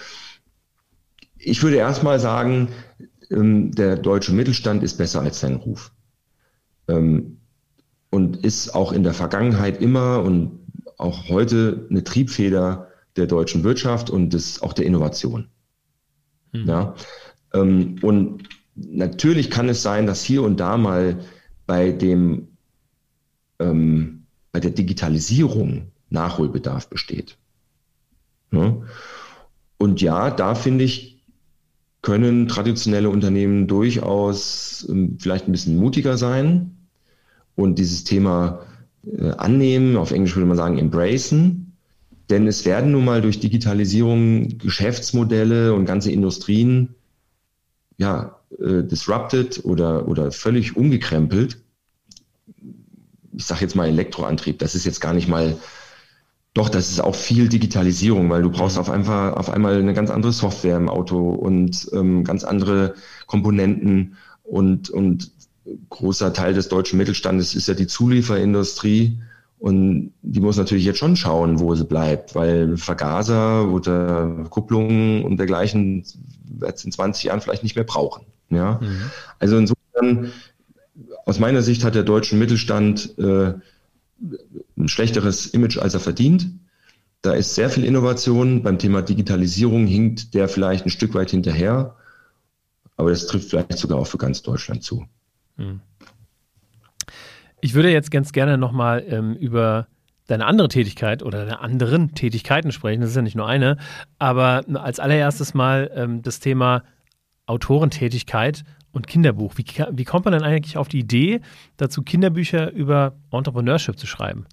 ich würde erstmal sagen, ähm, der deutsche Mittelstand ist besser als sein Ruf. Ähm, und ist auch in der Vergangenheit immer und auch heute eine Triebfeder der deutschen Wirtschaft und des, auch der Innovation. Mhm. Ja? Ähm, und natürlich kann es sein, dass hier und da mal bei dem ähm, bei der Digitalisierung Nachholbedarf besteht. Ja? Und ja, da finde ich, können traditionelle Unternehmen durchaus ähm, vielleicht ein bisschen mutiger sein und dieses Thema äh, annehmen, auf Englisch würde man sagen, embracen denn es werden nun mal durch Digitalisierung Geschäftsmodelle und ganze Industrien ja, äh, disrupted oder, oder völlig umgekrempelt. Ich sage jetzt mal Elektroantrieb, das ist jetzt gar nicht mal, doch, das ist auch viel Digitalisierung, weil du brauchst auf einmal, auf einmal eine ganz andere Software im Auto und ähm, ganz andere Komponenten und, und großer Teil des deutschen Mittelstandes ist ja die Zulieferindustrie und die muss natürlich jetzt schon schauen, wo sie bleibt, weil Vergaser oder Kupplungen und dergleichen wird es in 20 Jahren vielleicht nicht mehr brauchen. Ja? Mhm. Also insofern, aus meiner Sicht hat der deutsche Mittelstand äh, ein schlechteres Image, als er verdient. Da ist sehr viel Innovation. Beim Thema Digitalisierung hinkt der vielleicht ein Stück weit hinterher. aber das trifft vielleicht sogar auch für ganz Deutschland zu. Hm. Ich würde jetzt ganz gerne nochmal ähm, über deine andere Tätigkeit oder deine anderen Tätigkeiten sprechen. Das ist ja nicht nur eine. Aber als allererstes mal ähm, das Thema Autorentätigkeit und Kinderbuch. Wie, wie kommt man denn eigentlich auf die Idee, dazu Kinderbücher über Entrepreneurship zu schreiben?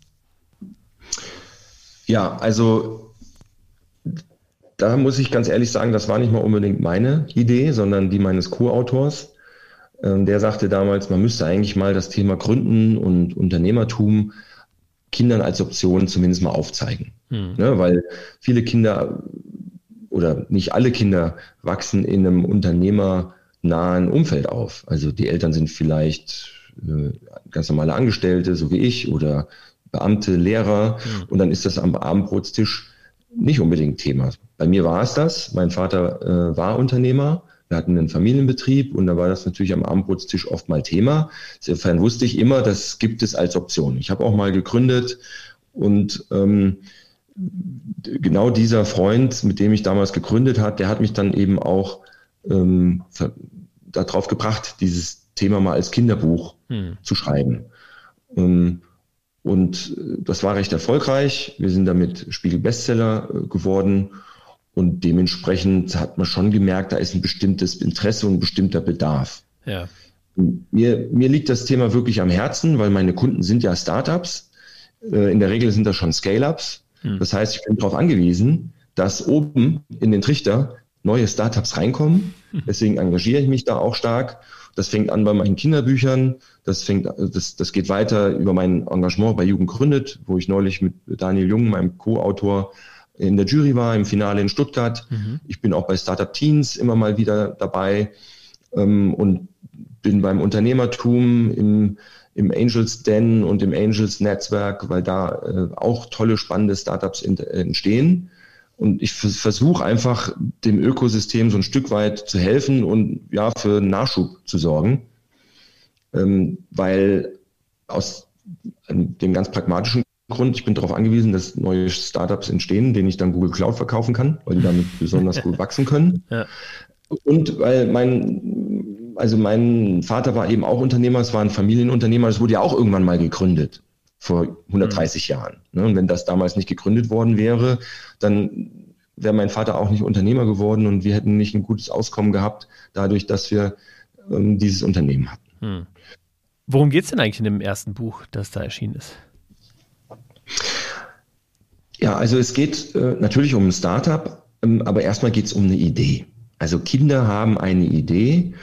Ja, also da muss ich ganz ehrlich sagen, das war nicht mal unbedingt meine Idee, sondern die meines Co-Autors. Ähm, der sagte damals, man müsste eigentlich mal das Thema Gründen und Unternehmertum Kindern als Option zumindest mal aufzeigen. Hm. Ne, weil viele Kinder oder nicht alle Kinder wachsen in einem unternehmernahen Umfeld auf. Also die Eltern sind vielleicht äh, ganz normale Angestellte, so wie ich, oder Beamte, Lehrer. Hm. Und dann ist das am Abendbrotstisch nicht unbedingt Thema. Bei mir war es das. Mein Vater äh, war Unternehmer. Wir hatten einen Familienbetrieb und da war das natürlich am Abendbrotstisch oft mal Thema. Insofern wusste ich immer, das gibt es als Option. Ich habe auch mal gegründet und ähm, genau dieser Freund, mit dem ich damals gegründet hat, der hat mich dann eben auch ähm, darauf gebracht, dieses Thema mal als Kinderbuch hm. zu schreiben. Ähm, und das war recht erfolgreich. Wir sind damit Spiegel Bestseller äh, geworden. Und dementsprechend hat man schon gemerkt, da ist ein bestimmtes Interesse und ein bestimmter Bedarf. Ja. Mir, mir liegt das Thema wirklich am Herzen, weil meine Kunden sind ja Startups. Äh, in der Regel sind das schon Scale-Ups. Hm. Das heißt, ich bin darauf angewiesen, dass oben in den Trichter neue Startups reinkommen. Hm. Deswegen engagiere ich mich da auch stark. Das fängt an bei meinen Kinderbüchern. Das fängt, das, das geht weiter über mein Engagement bei Jugend gründet, wo ich neulich mit Daniel Jung, meinem Co-Autor, in der Jury war, im Finale in Stuttgart. Mhm. Ich bin auch bei Startup Teens immer mal wieder dabei ähm, und bin beim Unternehmertum im im Angels Den und im Angels Netzwerk, weil da äh, auch tolle, spannende Startups in, äh, entstehen. Und ich versuche einfach dem Ökosystem so ein Stück weit zu helfen und ja, für Nachschub zu sorgen. Ähm, weil aus dem ganz pragmatischen Grund, ich bin darauf angewiesen, dass neue Startups entstehen, denen ich dann Google Cloud verkaufen kann, weil die damit besonders gut wachsen können. Ja. Und weil mein also mein Vater war eben auch Unternehmer, es war ein Familienunternehmer, es wurde ja auch irgendwann mal gegründet, vor 130 mhm. Jahren. Ne? Und wenn das damals nicht gegründet worden wäre, dann wäre mein Vater auch nicht Unternehmer geworden und wir hätten nicht ein gutes Auskommen gehabt, dadurch, dass wir ähm, dieses Unternehmen hatten. Hm. Worum geht es denn eigentlich in dem ersten Buch, das da erschienen ist? Ja, also es geht äh, natürlich um ein Startup, ähm, aber erstmal geht es um eine Idee. Also Kinder haben eine Idee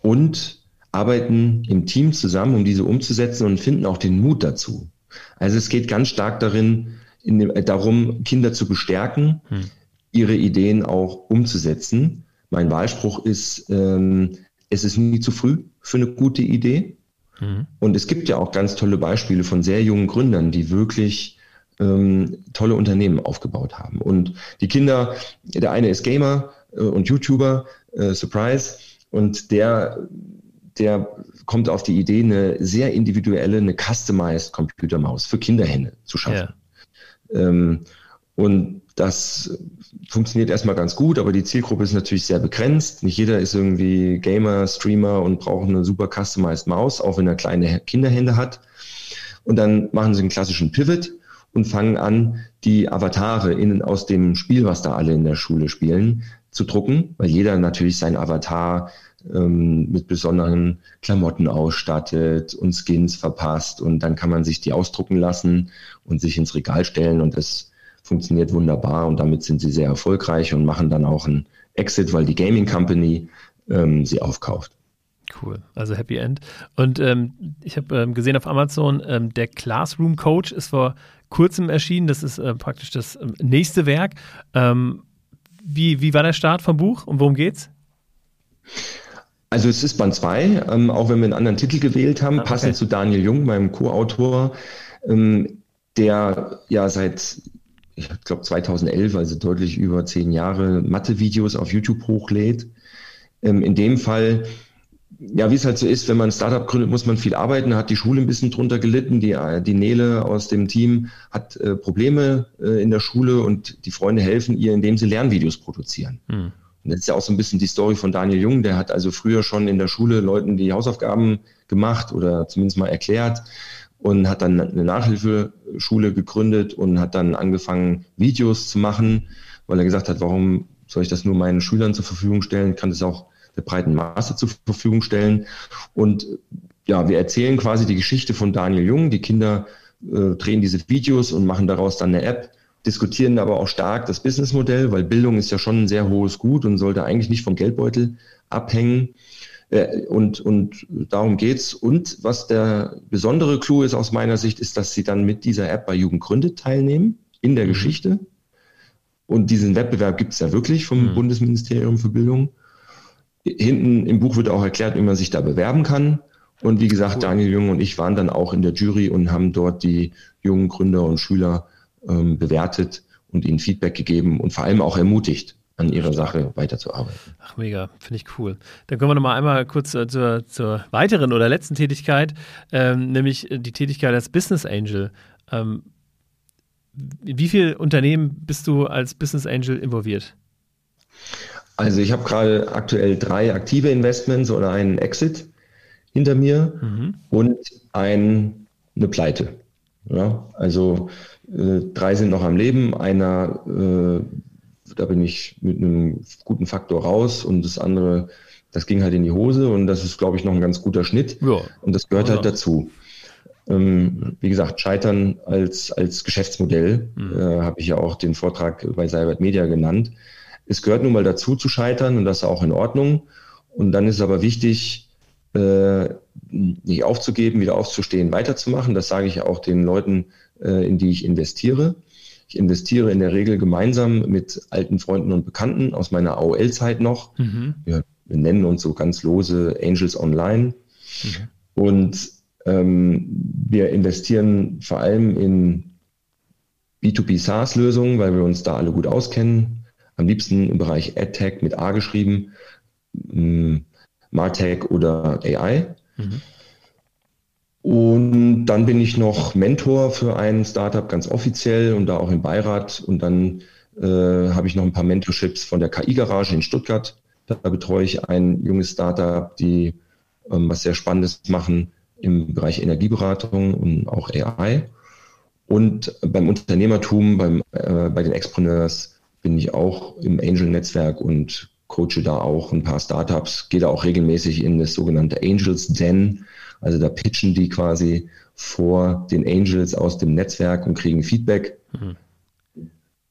und arbeiten im Team zusammen, um diese umzusetzen und finden auch den Mut dazu. Also es geht ganz stark darin, dem, äh, darum, Kinder zu bestärken, hm. ihre Ideen auch umzusetzen. Mein Wahlspruch ist, ähm, es ist nie zu früh für eine gute Idee. Hm. Und es gibt ja auch ganz tolle Beispiele von sehr jungen Gründern, die wirklich ähm, tolle Unternehmen aufgebaut haben. Und die Kinder, der eine ist Gamer äh, und YouTuber, äh, Surprise, und der, der kommt auf die Idee, eine sehr individuelle, eine customized Computermaus für Kinderhände zu schaffen. Ja. Ähm, und das funktioniert erstmal ganz gut, aber die Zielgruppe ist natürlich sehr begrenzt. Nicht jeder ist irgendwie Gamer, Streamer und braucht eine super customized Maus, auch wenn er kleine Kinderhände hat. Und dann machen sie einen klassischen Pivot und fangen an, die Avatare innen aus dem Spiel, was da alle in der Schule spielen, zu drucken, weil jeder natürlich sein Avatar ähm, mit besonderen Klamotten ausstattet und Skins verpasst und dann kann man sich die ausdrucken lassen und sich ins Regal stellen und das funktioniert wunderbar und damit sind sie sehr erfolgreich und machen dann auch einen Exit, weil die Gaming Company ähm, sie aufkauft. Cool, also Happy End. Und ähm, ich habe ähm, gesehen auf Amazon, ähm, der Classroom Coach ist vor kurzem erschienen. Das ist äh, praktisch das ähm, nächste Werk. Ähm, wie, wie war der Start vom Buch und worum geht's? Also es ist Band 2, ähm, auch wenn wir einen anderen Titel gewählt haben, ah, okay. passend zu Daniel Jung, meinem Co-Autor, ähm, der ja seit, ich glaube 2011, also deutlich über zehn Jahre, Mathe-Videos auf YouTube hochlädt. Ähm, in dem Fall ja, wie es halt so ist, wenn man ein Startup gründet, muss man viel arbeiten, hat die Schule ein bisschen drunter gelitten, die, die Nele aus dem Team hat äh, Probleme äh, in der Schule und die Freunde helfen ihr, indem sie Lernvideos produzieren. Hm. Und das ist ja auch so ein bisschen die Story von Daniel Jung, der hat also früher schon in der Schule Leuten die Hausaufgaben gemacht oder zumindest mal erklärt und hat dann eine Nachhilfeschule gegründet und hat dann angefangen, Videos zu machen, weil er gesagt hat, warum soll ich das nur meinen Schülern zur Verfügung stellen, kann das auch der breiten Masse zur Verfügung stellen. Und ja, wir erzählen quasi die Geschichte von Daniel Jung. Die Kinder äh, drehen diese Videos und machen daraus dann eine App, diskutieren aber auch stark das Businessmodell, weil Bildung ist ja schon ein sehr hohes Gut und sollte eigentlich nicht vom Geldbeutel abhängen. Äh, und, und darum geht's. Und was der besondere Clou ist aus meiner Sicht, ist, dass sie dann mit dieser App bei Jugend gründet teilnehmen in der mhm. Geschichte. Und diesen Wettbewerb gibt es ja wirklich vom mhm. Bundesministerium für Bildung. Hinten im Buch wird auch erklärt, wie man sich da bewerben kann. Und wie gesagt, cool. Daniel Jung und ich waren dann auch in der Jury und haben dort die jungen Gründer und Schüler ähm, bewertet und ihnen Feedback gegeben und vor allem auch ermutigt, an ihrer Sache weiterzuarbeiten. Ach, mega, finde ich cool. Dann kommen wir nochmal einmal kurz äh, zur, zur, weiteren oder letzten Tätigkeit, ähm, nämlich die Tätigkeit als Business Angel. Ähm, wie viele Unternehmen bist du als Business Angel involviert? Also ich habe gerade aktuell drei aktive Investments oder einen Exit hinter mir mhm. und ein, eine Pleite. Ja, also äh, drei sind noch am Leben, einer, äh, da bin ich mit einem guten Faktor raus und das andere, das ging halt in die Hose und das ist, glaube ich, noch ein ganz guter Schnitt ja. und das gehört halt dazu. Ähm, wie gesagt, Scheitern als, als Geschäftsmodell mhm. äh, habe ich ja auch den Vortrag bei Seibert Media genannt. Es gehört nun mal dazu zu scheitern und das ist auch in Ordnung. Und dann ist es aber wichtig, äh, nicht aufzugeben, wieder aufzustehen, weiterzumachen. Das sage ich auch den Leuten, äh, in die ich investiere. Ich investiere in der Regel gemeinsam mit alten Freunden und Bekannten aus meiner AOL-Zeit noch. Mhm. Wir, wir, nennen uns so ganz lose Angels Online. Mhm. Und ähm, wir investieren vor allem in B2B SaaS-Lösungen, weil wir uns da alle gut auskennen. Am liebsten im Bereich AdTech mit A geschrieben, ähm, Martech oder AI. Mhm. Und dann bin ich noch Mentor für ein Startup ganz offiziell und da auch im Beirat. Und dann äh, habe ich noch ein paar Mentorships von der KI-Garage in Stuttgart. Da betreue ich ein junges Startup, die ähm, was sehr Spannendes machen im Bereich Energieberatung und auch AI. Und beim Unternehmertum, beim, äh, bei den Expreneurs bin ich auch im Angel-Netzwerk und coache da auch ein paar Startups, gehe da auch regelmäßig in das sogenannte Angels Den. Also da pitchen die quasi vor den Angels aus dem Netzwerk und kriegen Feedback. Mhm.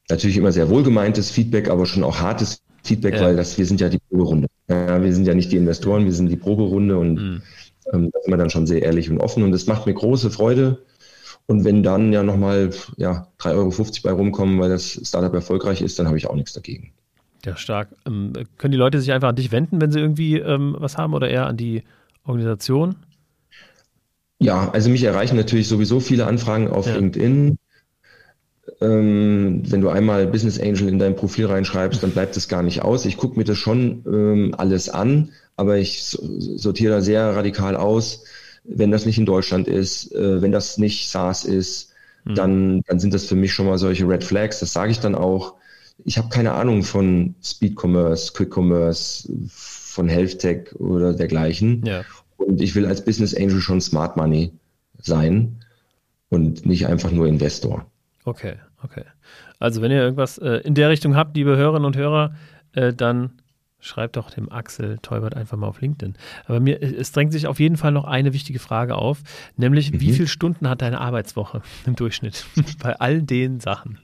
Natürlich immer sehr wohlgemeintes Feedback, aber schon auch hartes Feedback, ja. weil das, wir sind ja die Proberunde. Ja, wir sind ja nicht die Investoren, wir sind die Proberunde und mhm. ähm, da sind wir dann schon sehr ehrlich und offen und das macht mir große Freude. Und wenn dann ja nochmal ja, 3,50 Euro bei rumkommen, weil das Startup erfolgreich ist, dann habe ich auch nichts dagegen. Ja, stark. Ähm, können die Leute sich einfach an dich wenden, wenn sie irgendwie ähm, was haben oder eher an die Organisation? Ja, also mich erreichen natürlich sowieso viele Anfragen auf ja. LinkedIn. Ähm, wenn du einmal Business Angel in dein Profil reinschreibst, dann bleibt es gar nicht aus. Ich gucke mir das schon ähm, alles an, aber ich sortiere da sehr radikal aus. Wenn das nicht in Deutschland ist, äh, wenn das nicht SaaS ist, mhm. dann, dann sind das für mich schon mal solche Red Flags. Das sage ich dann auch. Ich habe keine Ahnung von Speed Commerce, Quick Commerce, von Health Tech oder dergleichen. Ja. Und ich will als Business Angel schon Smart Money sein und nicht einfach nur Investor. Okay, okay. Also wenn ihr irgendwas äh, in der Richtung habt, liebe Hörerinnen und Hörer, äh, dann schreibt doch dem Axel Teubert einfach mal auf LinkedIn. Aber mir, es drängt sich auf jeden Fall noch eine wichtige Frage auf, nämlich mhm. wie viele Stunden hat deine Arbeitswoche im Durchschnitt bei all den Sachen?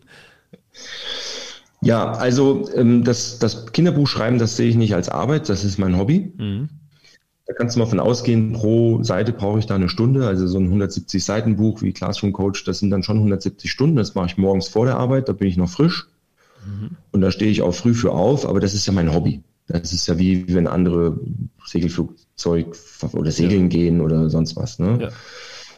Ja, also ähm, das, das Kinderbuch schreiben, das sehe ich nicht als Arbeit, das ist mein Hobby. Mhm. Da kannst du mal von ausgehen, pro Seite brauche ich da eine Stunde. Also so ein 170 Seiten Buch wie Classroom Coach, das sind dann schon 170 Stunden. Das mache ich morgens vor der Arbeit, da bin ich noch frisch. Mhm. Und da stehe ich auch früh für auf, aber das ist ja mein Hobby. Das ist ja wie wenn andere Segelflugzeug oder Segeln ja. gehen oder sonst was. Ne? Ja.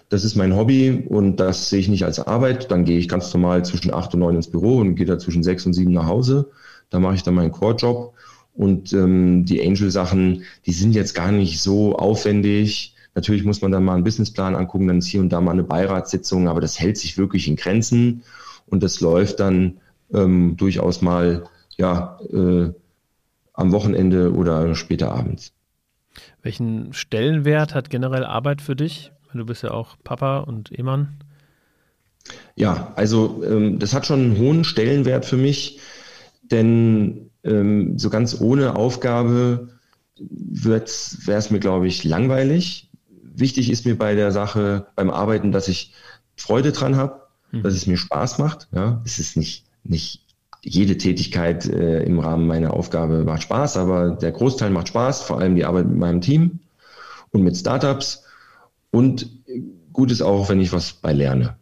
Das ist mein Hobby und das sehe ich nicht als Arbeit. Dann gehe ich ganz normal zwischen acht und neun ins Büro und gehe da zwischen sechs und sieben nach Hause. Da mache ich dann meinen Core-Job und ähm, die Angel-Sachen, die sind jetzt gar nicht so aufwendig. Natürlich muss man dann mal einen Businessplan angucken, dann ist hier und da mal eine Beiratssitzung, aber das hält sich wirklich in Grenzen und das läuft dann ähm, durchaus mal ja äh, am Wochenende oder später abends. Welchen Stellenwert hat generell Arbeit für dich? Du bist ja auch Papa und Ehemann. Ja, also ähm, das hat schon einen hohen Stellenwert für mich, denn ähm, so ganz ohne Aufgabe wäre es mir, glaube ich, langweilig. Wichtig ist mir bei der Sache, beim Arbeiten, dass ich Freude dran habe, mhm. dass es mir Spaß macht. Ja, es ist nicht, nicht jede Tätigkeit äh, im Rahmen meiner Aufgabe macht Spaß, aber der Großteil macht Spaß, vor allem die Arbeit mit meinem Team und mit Startups. Und gut ist auch, wenn ich was bei lerne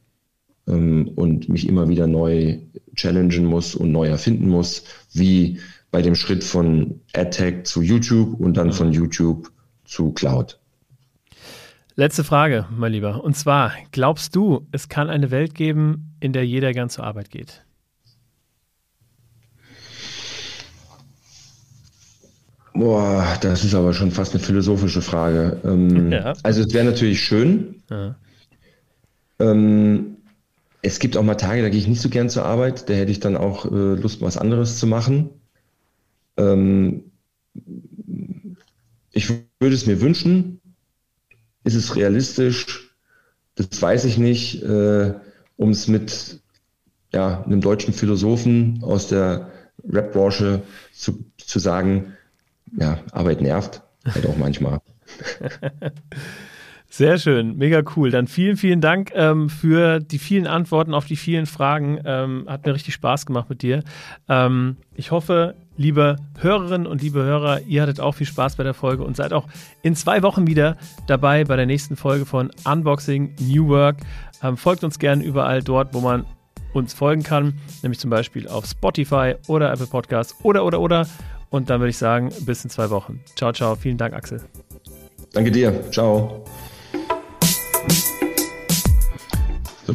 ähm, und mich immer wieder neu challengen muss und neu erfinden muss, wie bei dem Schritt von AdTech zu YouTube und dann von YouTube zu Cloud. Letzte Frage, mein Lieber. Und zwar, glaubst du, es kann eine Welt geben, in der jeder gern zur Arbeit geht? Boah, das ist aber schon fast eine philosophische Frage. Ähm, ja. Also es wäre natürlich schön. Ja. Ähm, es gibt auch mal Tage, da gehe ich nicht so gern zur Arbeit. Da hätte ich dann auch äh, Lust, was anderes zu machen. Ähm, ich würde es mir wünschen. Ist es realistisch? Das weiß ich nicht. Äh, um es mit ja, einem deutschen Philosophen aus der Rap-Branche zu, zu sagen, ja, Arbeit nervt, halt auch manchmal. Sehr schön, mega cool. Dann vielen, vielen Dank ähm, für die vielen Antworten auf die vielen Fragen. Ähm, hat mir richtig Spaß gemacht mit dir. Ähm, ich hoffe, liebe Hörerinnen und liebe Hörer, ihr hattet auch viel Spaß bei der Folge und seid auch in zwei Wochen wieder dabei bei der nächsten Folge von Unboxing New Work. Ähm, folgt uns gerne überall dort, wo man uns folgen kann, nämlich zum Beispiel auf Spotify oder Apple Podcasts oder, oder, oder. Und dann würde ich sagen, bis in zwei Wochen. Ciao, ciao. Vielen Dank, Axel. Danke dir. Ciao. So,